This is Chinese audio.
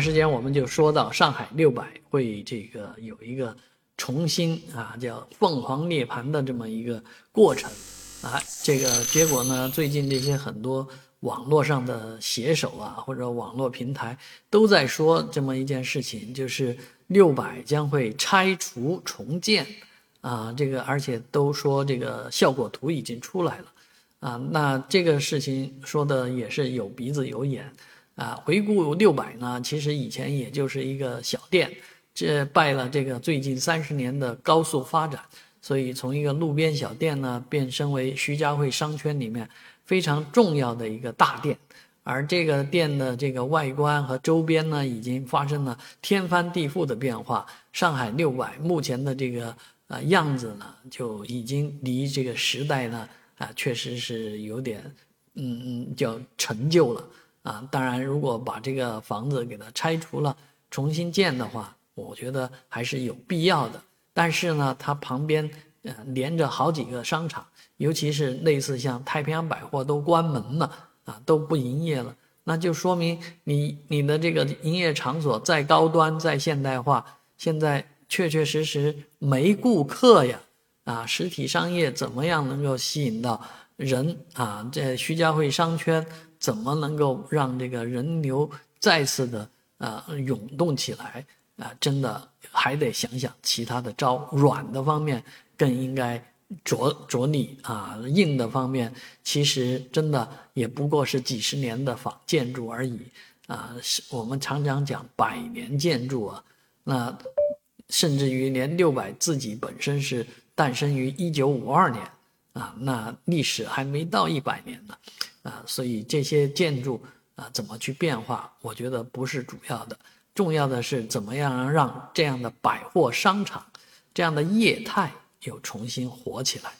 时间我们就说到上海六百会这个有一个重新啊叫凤凰涅槃的这么一个过程啊，这个结果呢，最近这些很多网络上的写手啊或者网络平台都在说这么一件事情，就是六百将会拆除重建啊，这个而且都说这个效果图已经出来了啊，那这个事情说的也是有鼻子有眼。啊，回顾六百呢，其实以前也就是一个小店，这拜了这个最近三十年的高速发展，所以从一个路边小店呢，变身为徐家汇商圈里面非常重要的一个大店。而这个店的这个外观和周边呢，已经发生了天翻地覆的变化。上海六百目前的这个呃样子呢，就已经离这个时代呢啊，确实是有点嗯嗯叫陈旧了。啊，当然，如果把这个房子给它拆除了，重新建的话，我觉得还是有必要的。但是呢，它旁边呃连着好几个商场，尤其是类似像太平洋百货都关门了啊，都不营业了，那就说明你你的这个营业场所再高端再现代化，现在确确实实没顾客呀啊！实体商业怎么样能够吸引到人啊？在徐家汇商圈。怎么能够让这个人流再次的呃涌动起来啊？真的还得想想其他的招，软的方面更应该着着力啊，硬的方面其实真的也不过是几十年的仿建筑而已啊。是我们常常讲百年建筑啊，那甚至于连六百自己本身是诞生于一九五二年啊，那历史还没到一百年呢。啊，所以这些建筑啊，怎么去变化？我觉得不是主要的，重要的是怎么样让这样的百货商场，这样的业态又重新活起来。